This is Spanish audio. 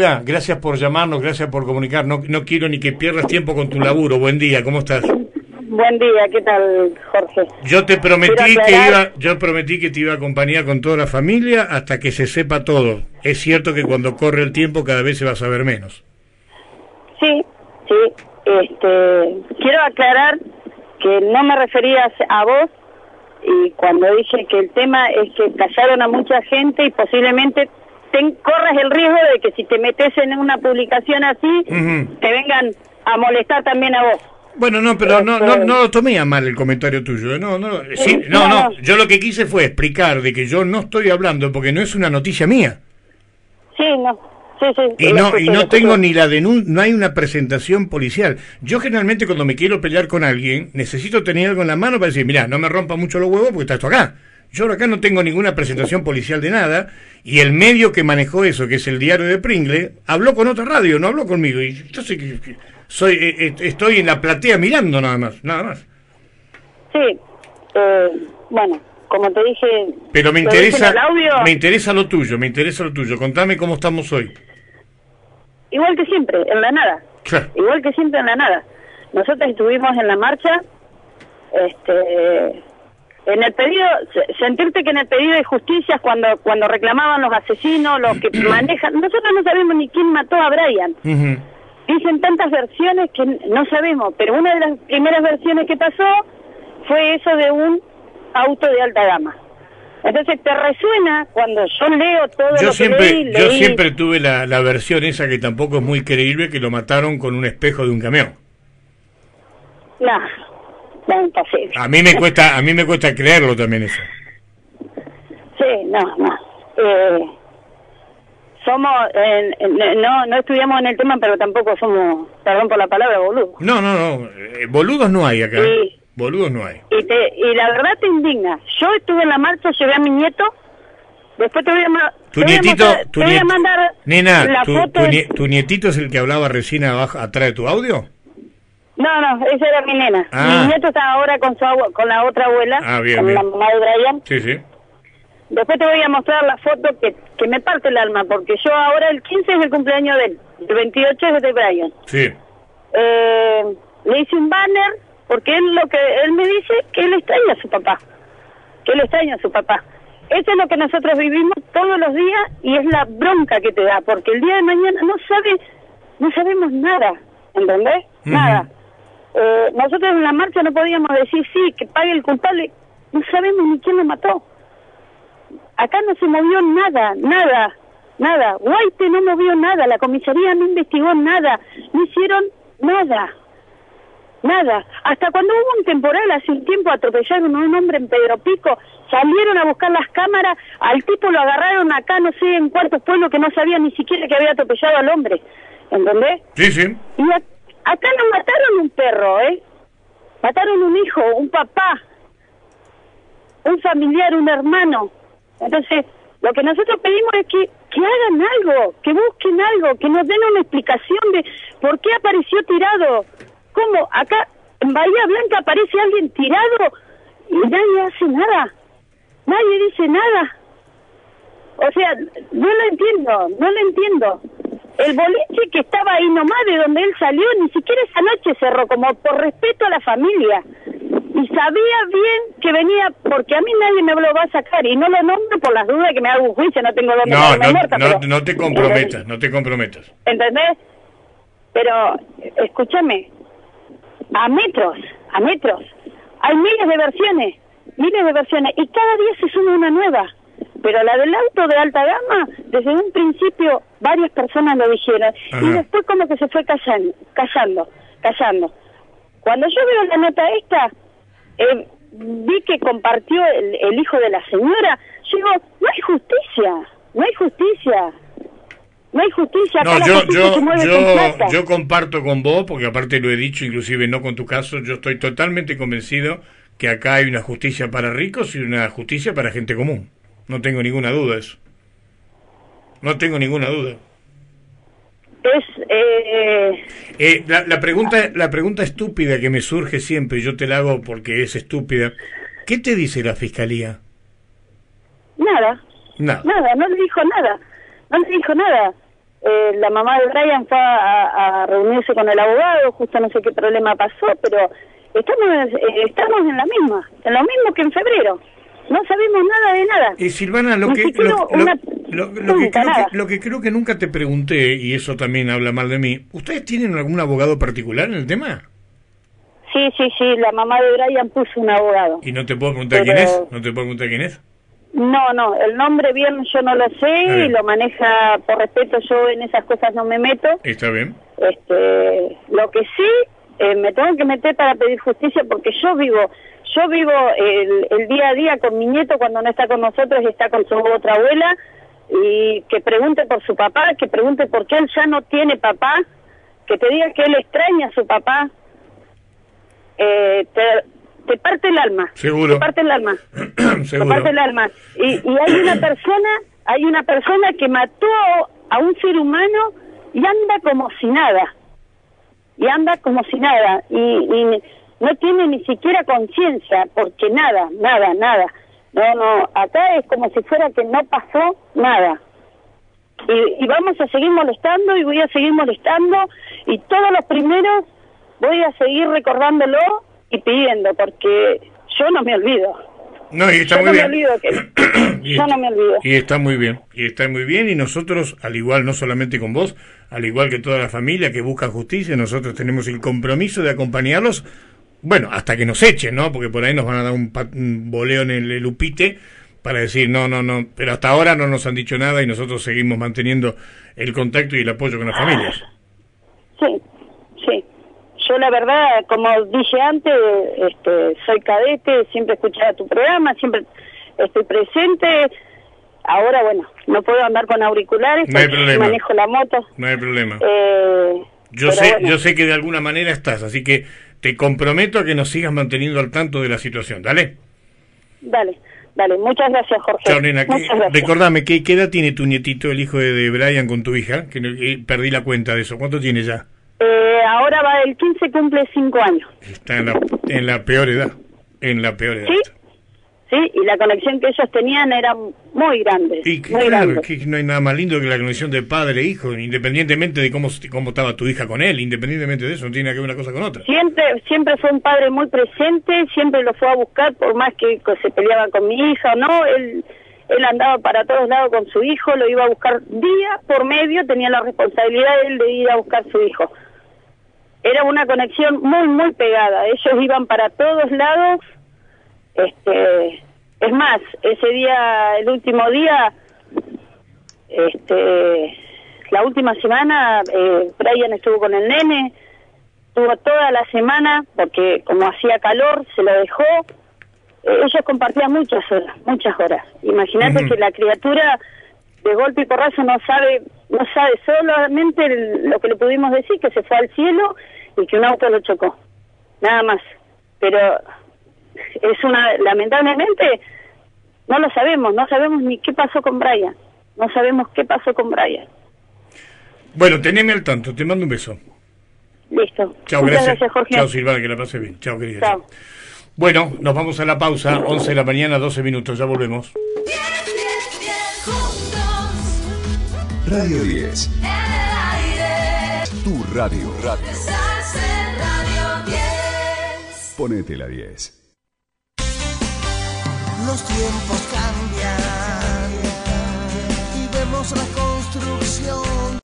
Gracias por llamarnos, gracias por comunicar. No, no quiero ni que pierdas tiempo con tu laburo. Buen día, ¿cómo estás? Buen día, ¿qué tal, Jorge? Yo te prometí que iba, yo prometí que te iba a acompañar con toda la familia hasta que se sepa todo. Es cierto que cuando corre el tiempo cada vez se va a saber menos. Sí, sí. Este, quiero aclarar que no me refería a vos y cuando dije que el tema es que callaron a mucha gente y posiblemente ten, corres el riesgo de que si te metes en una publicación así, te vengan a molestar también a vos. Bueno, no, pero no, no, no lo tomé a mal el comentario tuyo. ¿eh? No, no, sí, no, no, yo lo que quise fue explicar de que yo no estoy hablando porque no es una noticia mía. Sí, no. Sí, sí, y no, y no tengo ni la denuncia, no hay una presentación policial. Yo generalmente cuando me quiero pelear con alguien, necesito tener algo en la mano para decir, mira, no me rompa mucho los huevos porque está esto acá. Yo acá no tengo ninguna presentación policial de nada y el medio que manejó eso, que es el diario de Pringle, habló con otra radio, no habló conmigo. Y yo sé que, soy, eh, eh, estoy en la platea mirando nada más, nada más. Sí, eh, bueno, como te dije. Pero me interesa, me interesa lo tuyo, me interesa lo tuyo. Contame cómo estamos hoy. Igual que siempre, en la nada. Igual que siempre en la nada. Nosotros estuvimos en la marcha, este en el pedido, sentirte que en el pedido de justicia, cuando cuando reclamaban los asesinos, los que manejan, nosotros no sabemos ni quién mató a Brian. Dicen tantas versiones que no sabemos, pero una de las primeras versiones que pasó fue eso de un auto de alta gama. Entonces te resuena cuando yo leo todo yo lo siempre, que leí, Yo siempre tuve la, la versión esa que tampoco es muy creíble, que lo mataron con un espejo de un camión. A mí me cuesta, a mí me cuesta creerlo también eso. Sí, no, no. Eh, somos, no, no estudiamos en el tema, pero tampoco somos, perdón por la palabra, boludos. No, no, no. Eh, boludos no hay acá. Boludos no hay. Y, te, y la verdad te indigna. Yo estuve en la marcha, llevé a mi nieto. Después te voy a, tu nietito, tu voy a mandar Nena, la tu, foto tu, nietito es el que hablaba recién abajo, atrás de tu audio? No, no, esa era mi nena. Mi ah. nieto está ahora con su con la otra abuela, ah, con la mamá de Brian. Sí, sí. Después te voy a mostrar la foto que, que me parte el alma, porque yo ahora el 15 es el cumpleaños de él, el 28 es de Brian. Sí. Eh, le hice un banner, porque él lo que él me dice que él extraña a su papá, que él extraña a su papá. Eso es lo que nosotros vivimos todos los días y es la bronca que te da, porque el día de mañana no sabe, no sabemos nada, ¿entendés? Nada. Eh, nosotros en la marcha no podíamos decir sí, que pague el culpable, no sabemos ni quién lo mató. Acá no se movió nada, nada, nada. Guaite no movió nada, la comisaría no investigó nada, no hicieron nada, nada. Hasta cuando hubo un temporal hace un tiempo atropellaron a un hombre en Pedro Pico, salieron a buscar las cámaras, al tipo lo agarraron acá, no sé, en cuartos pueblo que no sabía ni siquiera que había atropellado al hombre, ¿entendés? Sí, sí. Y Acá no mataron un perro, ¿eh? Mataron un hijo, un papá, un familiar, un hermano. Entonces, lo que nosotros pedimos es que, que hagan algo, que busquen algo, que nos den una explicación de por qué apareció tirado. ¿Cómo? Acá en Bahía Blanca aparece alguien tirado y nadie hace nada. Nadie dice nada. O sea, no lo entiendo, no lo entiendo. El boliche que estaba ahí nomás de donde él salió, ni siquiera esa noche cerró, como por respeto a la familia. Y sabía bien que venía, porque a mí nadie me lo va a sacar, y no lo nombro por las dudas que me hago un juicio, no tengo donde no, no, muerta, no, no te comprometas, no te comprometas. ¿Entendés? Pero, escúchame, a metros, a metros, hay miles de versiones, miles de versiones, y cada día se suma una nueva. Pero la del auto de alta gama, desde un principio varias personas lo dijeron. Y después como que se fue callando, callando, callando. Cuando yo veo la nota esta, eh, vi que compartió el, hijo de la señora. Yo digo, no hay justicia, no hay justicia. No hay justicia. no, yo, yo, yo, yo comparto con vos, porque aparte lo he dicho, inclusive no con tu caso, yo estoy totalmente convencido que acá hay una justicia para ricos y una justicia para gente común. No tengo ninguna duda eso. No tengo ninguna duda. Es eh... Eh, la, la, pregunta la pregunta estúpida que me surge siempre, yo te la hago porque es estúpida. ¿Qué te dice la fiscalía? Nada. Nada. Nada, no le dijo nada. No le dijo nada. eh, la mamá de Brian fue a, a, reunirse con el abogado, justo no sé qué problema pasó, pero estamos, eh, estamos en la misma, en lo mismo que en febrero. No sabemos nada de nada. Y Silvana, lo que, lo, que creo que, lo que creo que nunca te pregunté, y eso también habla mal de mí, ¿ustedes tienen algún abogado particular en el tema? Sí, sí, sí, la mamá de Brian puso un abogado. ¿Y no te puedo preguntar quién es? ¿No te puedo preguntar quién es? No, no, el nombre bien yo no lo sé y lo maneja por respeto, yo en esas cosas no me meto. Está bien. Este, lo que sí, eh, me tengo que meter para pedir justicia porque yo vivo yo vivo el, el, día a día con mi nieto cuando no está con nosotros y está con su otra abuela y que pregunte por su papá, que pregunte por qué él ya no tiene papá, que te diga que él extraña a su papá, eh, te, te parte el alma. Seguro. Te parte el alma. Seguro. Te parte el alma. Y, y hay una persona, hay una persona que mató a un ser humano y anda como si nada. Y anda como si nada. Y, y no tiene ni siquiera conciencia, porque nada, nada, nada. No, no, acá es como si fuera que no pasó nada. Y, y vamos a seguir molestando y voy a seguir molestando y todos los primeros voy a seguir recordándolo y pidiendo, porque yo no me olvido. No, y está yo muy no bien. me olvido que... Y yo no me olvido. Y está muy bien, y está muy bien, y nosotros, al igual, no solamente con vos, al igual que toda la familia que busca justicia, nosotros tenemos el compromiso de acompañarlos, bueno, hasta que nos echen, ¿no? Porque por ahí nos van a dar un, un boleo en el, el upite para decir, no, no, no, pero hasta ahora no nos han dicho nada y nosotros seguimos manteniendo el contacto y el apoyo con las familias. Sí, sí. Yo la verdad, como dije antes, este, soy cadete, siempre escuchaba tu programa, siempre estoy presente. Ahora, bueno, no puedo andar con auriculares, No hay problema. manejo la moto. No hay problema. Eh, Yo pero sé, bueno, yo sé que de alguna manera estás, así que te comprometo a que nos sigas manteniendo al tanto de la situación, ¿dale? Dale, dale. Muchas gracias, Jorge. Chao, nena. ¿qué- Muchas gracias. recordame, ¿qué, ¿qué edad tiene tu nietito, el hijo de, de Brian, con tu hija? Que eh, perdí la cuenta de eso. ¿Cuánto tiene ya? Eh, ahora va el 15, cumple 5 años. Está en la, en la peor edad. En la peor edad. ¿Sí? Sí, y la conexión que ellos tenían era muy grande. Y que, muy claro, grande. que no hay nada más lindo que la conexión de padre e hijo, independientemente de cómo, cómo estaba tu hija con él, independientemente de eso, no tiene que ver una cosa con otra. Siempre, siempre fue un padre muy presente, siempre lo fue a buscar, por más que se peleaba con mi hija o no, él, él andaba para todos lados con su hijo, lo iba a buscar día por medio, tenía la responsabilidad él de ir a buscar su hijo. Era una conexión muy, muy pegada, ellos iban para todos lados, este, es más, ese día, el último día, este, la última semana, eh, Brian estuvo con el nene, estuvo toda la semana, porque como hacía calor, se lo dejó. Eh, ellos compartían muchas horas, muchas horas. Imagínate que la criatura de golpe y porrazo no sabe, no sabe solamente el- lo que le pudimos decir, que se fue al cielo y que un auto lo chocó. Nada más. Pero es una, lamentablemente, no lo sabemos, no sabemos ni qué pasó con Brian. No sabemos qué pasó con Brian. Bueno, teneme al tanto, te mando un beso. Listo. Chao, Muchas gracias. gracias, Jorge. Chao, Silvana, que la pase bien. Chao, querida. Chao. Bueno, nos vamos a la pausa, 11 de la mañana, 12 minutos, ya volvemos. Juntos Radio 10, en el aire. tu radio. radio. Estás en Radio 10. Ponete la 10 los tiempos cambian y vemos la construcción